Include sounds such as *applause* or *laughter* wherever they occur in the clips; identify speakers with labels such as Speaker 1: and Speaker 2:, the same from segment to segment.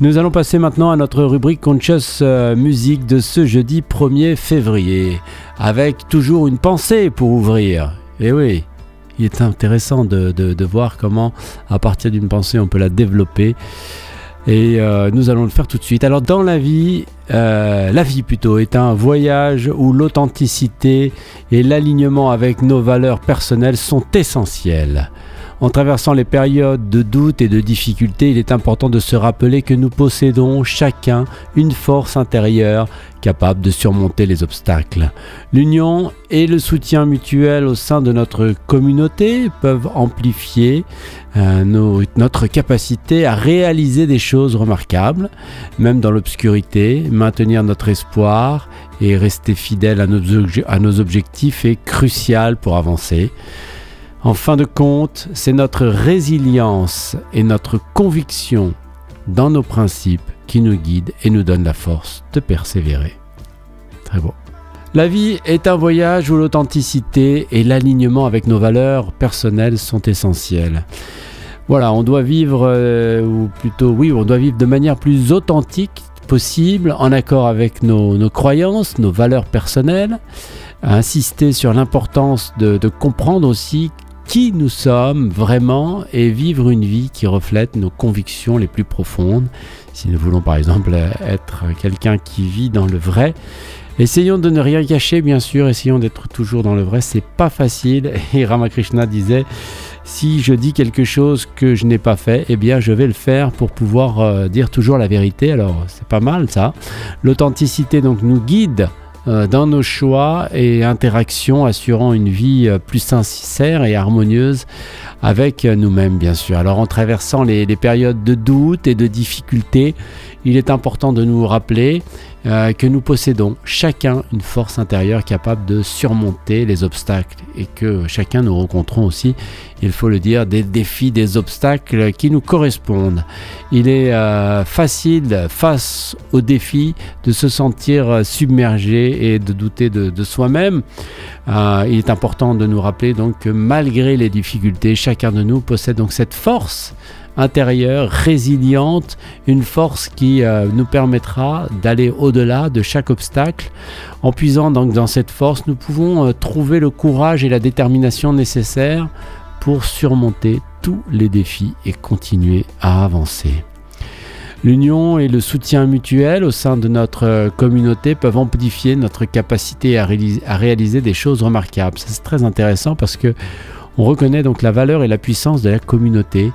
Speaker 1: Nous allons passer maintenant à notre rubrique Conscious euh, Music de ce jeudi 1er février, avec toujours une pensée pour ouvrir. Et eh oui, il est intéressant de, voir comment, à partir d'une pensée, on peut la développer. Et euh, nous allons le faire tout de suite. Alors dans la vie, euh, la vie plutôt, est un voyage où l'authenticité et l'alignement avec nos valeurs personnelles sont essentiels. En traversant les périodes de doute et de difficulté, il est important de se rappeler que nous possédons chacun une force intérieure capable de surmonter les obstacles. L'union et le soutien mutuel au sein de notre communauté peuvent amplifier euh, notre capacité à réaliser des choses remarquables, même dans l'obscurité. Maintenir notre espoir et rester fidèle à nos, à nos objectifs est crucial pour avancer. En fin de compte, c'est notre résilience et notre conviction dans nos principes qui nous guident et nous donnent la force de persévérer. Très beau. La vie est un voyage où l'authenticité et l'alignement avec nos valeurs personnelles sont essentiels. Voilà, on doit vivre, euh, ou plutôt oui, on doit vivre de manière plus authentique possible, en accord avec nos, croyances, nos valeurs personnelles, insister sur l'importance de, de comprendre aussi qui nous sommes vraiment et vivre une vie qui reflète nos convictions les plus profondes. Si nous voulons par exemple être quelqu'un qui vit dans le vrai, essayons de ne rien cacher bien sûr, essayons d'être toujours dans le vrai, c'est pas facile *laughs* et Ramakrishna disait si je dis quelque chose que je n'ai pas fait, eh bien je vais le faire pour pouvoir euh, dire toujours la vérité. Alors c'est pas mal ça. L'authenticité donc nous guide dans nos choix et interactions, assurant une vie euh, plus sincère et harmonieuse avec nous-mêmes, bien sûr. Alors, en traversant les, périodes de doute et de difficulté, il est important de nous rappeler euh, que nous possédons chacun une force intérieure capable de surmonter les obstacles et que chacun nous rencontrons aussi, il faut le dire, des défis, des obstacles qui nous correspondent. Il est euh, facile face aux défis de se sentir submergé et de douter de, soi-même. Euh, il est important de nous rappeler donc que malgré les difficultés, chacun de nous possède donc cette force intérieure, résiliente, une force qui euh, nous permettra d'aller au-delà de chaque obstacle. En puisant donc dans cette force, nous pouvons euh, trouver le courage et la détermination nécessaires pour surmonter tous les défis et continuer à avancer. L'union et le soutien mutuel au sein de notre euh, communauté peuvent amplifier notre capacité à, réaliser des choses remarquables. C'est très intéressant parce que on reconnaît donc la valeur et la puissance de la communauté.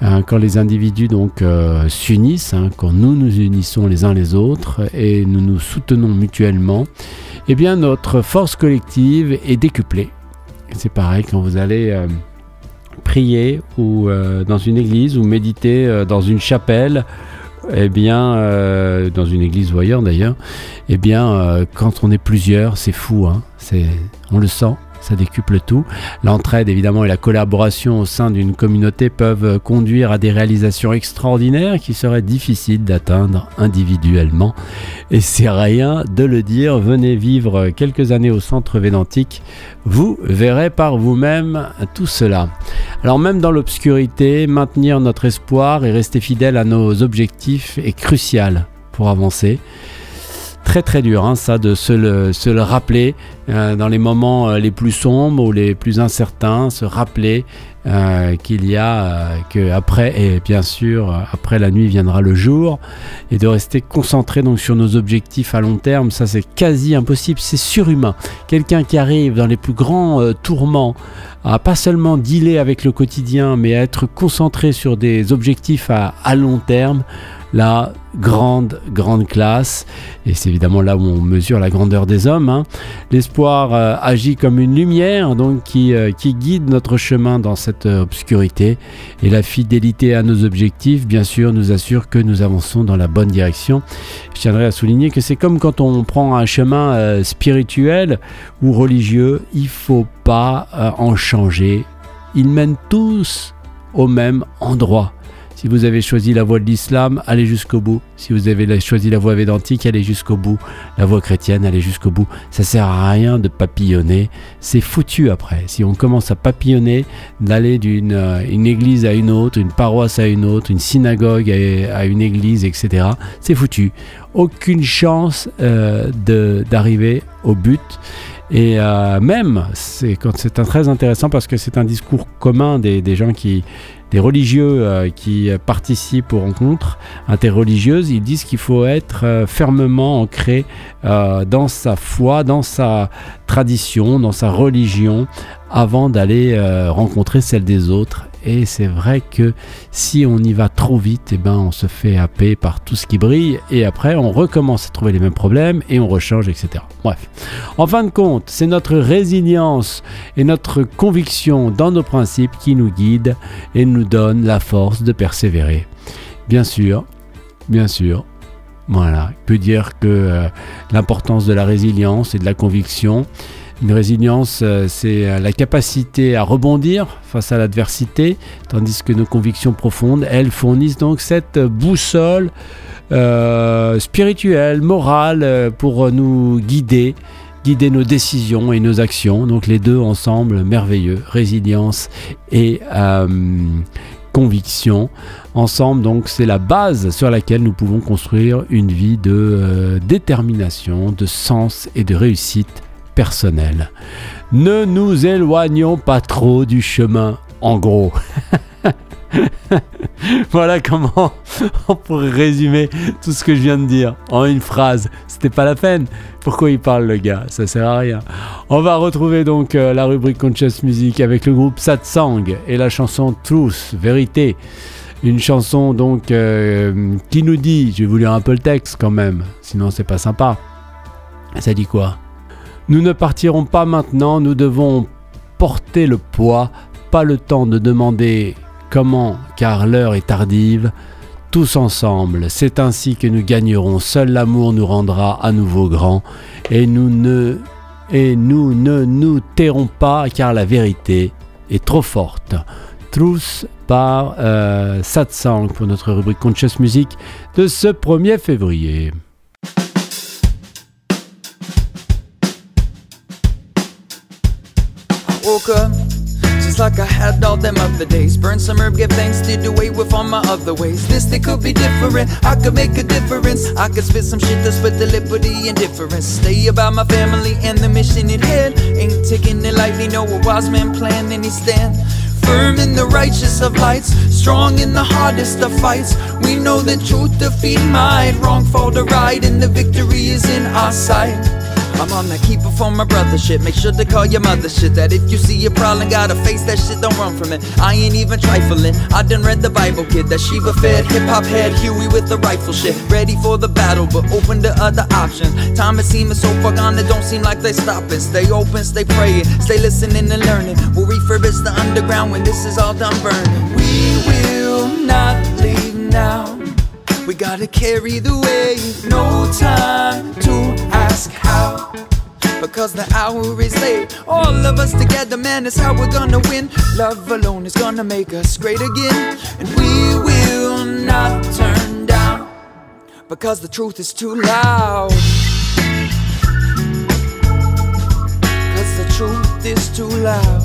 Speaker 1: Hein, quand les individus donc euh, s'unissent, hein, quand nous nous unissons les uns les autres et nous nous soutenons mutuellement, eh bien notre force collective est décuplée. C'est pareil quand vous allez euh, prier ou dans une église ou méditer dans une chapelle. Eh bien, dans une église ou ailleurs d'ailleurs, eh bien, quand on est plusieurs, c'est fou, hein, on le sent, ça décuple tout. L'entraide évidemment et la collaboration au sein d'une communauté peuvent conduire à des réalisations extraordinaires qui seraient difficiles d'atteindre individuellement. Et c'est rien de le dire, venez vivre quelques années au centre védantique, vous verrez par vous-même tout cela. Alors même dans l'obscurité, maintenir notre espoir et rester fidèle à nos objectifs est crucial pour avancer très très dur, hein, ça, de se le, rappeler euh, dans les moments euh, les plus sombres ou les plus incertains, se rappeler euh, qu'il y a que après et bien sûr après la nuit viendra le jour et de rester concentré donc sur nos objectifs à long terme. Ça, c'est quasi impossible, c'est surhumain. Quelqu'un qui arrive dans les plus grands tourments à pas seulement dealer avec le quotidien, mais à être concentré sur des objectifs à, à long terme la grande, grande classe. Et c'est évidemment là où on mesure la grandeur des hommes. Hein. L'espoir euh, agit comme une lumière donc qui, euh, guide notre chemin dans cette euh, obscurité. Et la fidélité à nos objectifs, bien sûr, nous assure que nous avançons dans la bonne direction. Je tiendrai à souligner que c'est comme quand on prend un chemin spirituel ou religieux, il faut pas en changer. Ils mènent tous au même endroit. Si vous avez choisi la voie de l'islam, allez jusqu'au bout. Si vous avez choisi la voie védantique, allez jusqu'au bout. La voie chrétienne, allez jusqu'au bout. Ça sert à rien de papillonner. C'est foutu après. Si on commence à papillonner, d'aller d'une euh, église à une autre, une paroisse à une autre, une synagogue à, une église, etc., c'est foutu. Aucune chance euh, d'arriver au but. Et euh, même, c'est très intéressant parce que c'est un discours commun des gens qui, des religieux euh, qui participent aux rencontres interreligieuses, ils disent qu'il faut être euh, fermement ancré euh, dans sa foi, dans sa tradition, dans sa religion, avant d'aller rencontrer celle des autres et c'est vrai que si on y va trop vite, eh ben, on se fait happer par tout ce qui brille. Et après, on recommence à trouver les mêmes problèmes et on rechange, etc. Bref. En fin de compte, c'est notre résilience et notre conviction dans nos principes qui nous guident et nous donnent la force de persévérer. Bien sûr, bien sûr. Voilà, il peut dire que euh, l'importance de la résilience et de la conviction, une résilience, euh, c'est euh, la capacité à rebondir face à l'adversité, tandis que nos convictions profondes, elles fournissent donc cette boussole spirituelle, morale, pour nous guider, guider nos décisions et nos actions. Donc les deux ensemble, merveilleux, résilience et conviction. Ensemble, donc, c'est la base sur laquelle nous pouvons construire une vie de détermination, de sens et de réussite personnel. Ne nous éloignons pas trop du chemin, en gros. *laughs* *laughs* voilà comment *laughs* on pourrait résumer tout ce que je viens de dire en une phrase. C'était pas la peine. Pourquoi il parle le gars? Ça sert à rien. On va retrouver donc euh, la rubrique Conscious Music avec le groupe Satsang et la chanson Truth, vérité. Une chanson donc euh, qui nous dit, je vais vous lire un peu le texte quand même, sinon c'est pas sympa. Ça dit quoi? Nous ne partirons pas maintenant, nous devons porter le poids, pas le temps de demander comment, car l'heure est tardive. Tous ensemble, c'est ainsi que nous gagnerons. Seul l'amour nous rendra à nouveau grands, et nous ne et nous ne nous tairons pas, car la vérité est trop forte. Truth par euh, Satsang pour notre rubrique Conscious Music de ce 1er février. Like I had all them other days. Burn some herb, give thanks, did away with all my other ways. This day could be different, I could make a difference. I could spit some shit that's with the liberty and difference. Stay about my family and the mission at hand. Ain't taking it lightly, no a wise man plan, and he stand firm in the righteous of lights, strong in the hardest of fights. We know that truth defeat might, wrong fall to right, and the victory is in our sight. I'm on that keeper for my brother shit. Make sure to call your mother shit. That if you see a problem, gotta face that shit, don't run from it. I ain't even trifling. I done read the Bible, kid. That Shiva fed, hip hop head, Huey with the rifle shit. Ready for the battle, but open to other options. Time is seems so far gone, it don't seem like they stopping. Stay open, stay praying, stay listening and learning. We'll refurbish the underground when this is all done burning. We will not leave now. We gotta carry the weight, no time to ask how. Because the hour is late. All of us together, man, is how we're gonna win. Love alone is gonna make us great again. And we will not turn down. Because the truth is too loud. Because the truth is too loud.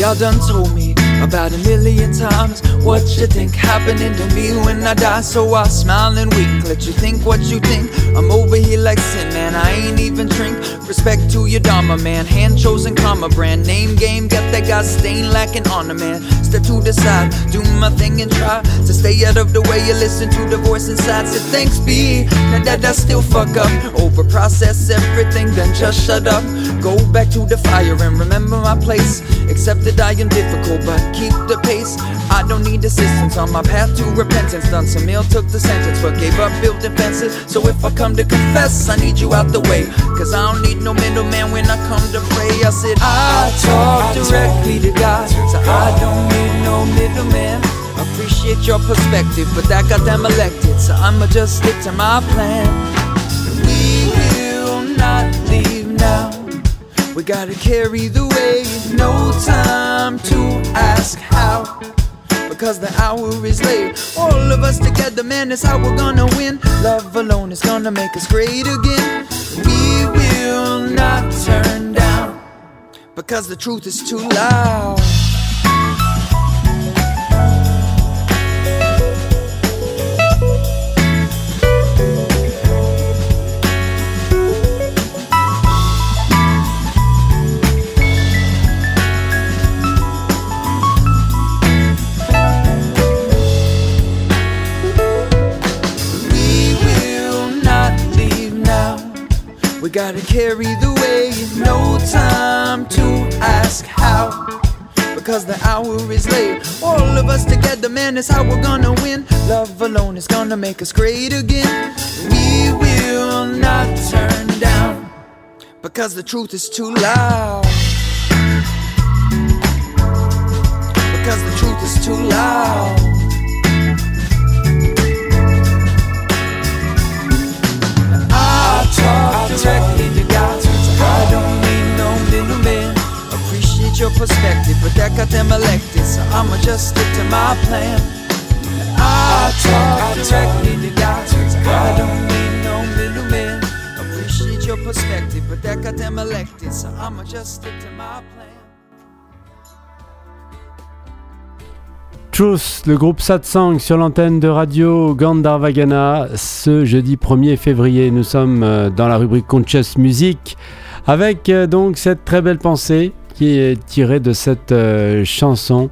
Speaker 1: Y'all done told me about a million times. What you think happening to me when I die? So I smile and wink, let you think what you think. I'm over here like sin, man. I ain't even drink. Respect to your Dharma, man. Hand chosen karma brand. Name game, got that guy stain lacking on the man. Step to the side, do my thing and try to stay out of the way. You listen to the voice inside. Say thanks be. Now that I still fuck up. Over process everything, then just shut up. Go back to the fire and remember my place. Accept that I am difficult, but keep the pace. I don't need assistance on my path to repentance. Done some ill, took the sentence, but gave up building fences. So if I come to confess, I need you out the way. Cause I don't need no middleman when I come to pray. I said, I talk directly to God, so I don't need no middleman. Appreciate your perspective, but that got them elected, so I'ma just stick to my plan. We will not leave now.
Speaker 2: We gotta carry the weight, no time to ask how. Because the hour is late. All of us together, man, that's how we're gonna win. Love alone is gonna make us great again. We will not turn down. Because the truth is too loud. We gotta carry the weight, no time to ask how. Because the hour is late. All of us together, man, is how we're gonna win. Love alone is gonna make us great again. We will not turn down. Because the truth is too loud. Because the truth is too loud. Talk directly to God. I don't need no middleman. Appreciate your perspective, but that got them elected, so I'ma just stick to my plan. I talk directly to God. I don't need no middleman. Appreciate your perspective, but that got them elected, so I'ma just stick to my plan.
Speaker 1: Truth, le groupe Satsang sur l'antenne de radio Gandharvagana ce jeudi 1er février. Nous sommes euh, dans la rubrique Conscious Music avec euh, donc cette très belle pensée qui est tirée de cette euh, chanson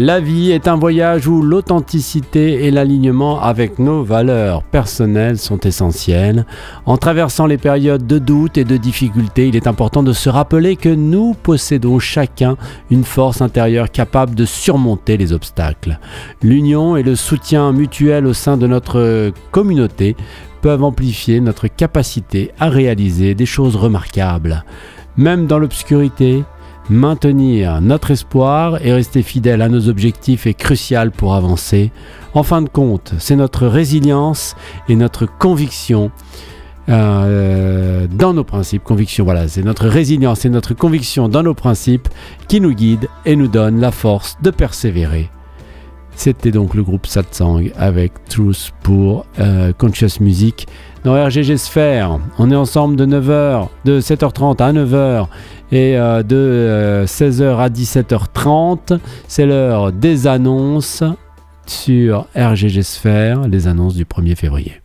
Speaker 1: la vie est un voyage où l'authenticité et l'alignement avec nos valeurs personnelles sont essentiels. En traversant les périodes de doute et de difficulté, il est important de se rappeler que nous possédons chacun une force intérieure capable de surmonter les obstacles. L'union et le soutien mutuel au sein de notre communauté peuvent amplifier notre capacité à réaliser des choses remarquables. Même dans l'obscurité, Maintenir notre espoir et rester fidèle à nos objectifs est crucial pour avancer. En fin de compte, c'est notre résilience et notre conviction euh, dans nos principes. Conviction, voilà, c'est notre résilience et notre conviction dans nos principes qui nous guident et nous donnent la force de persévérer. C'était donc le groupe Satsang avec Truth pour euh, Conscious Music dans RGG Sphere. On est ensemble de 9h, de 7h30 à 9h et euh, de 16h euh, à 17h30. C'est l'heure des annonces sur RGG Sphere, les annonces du 1er février.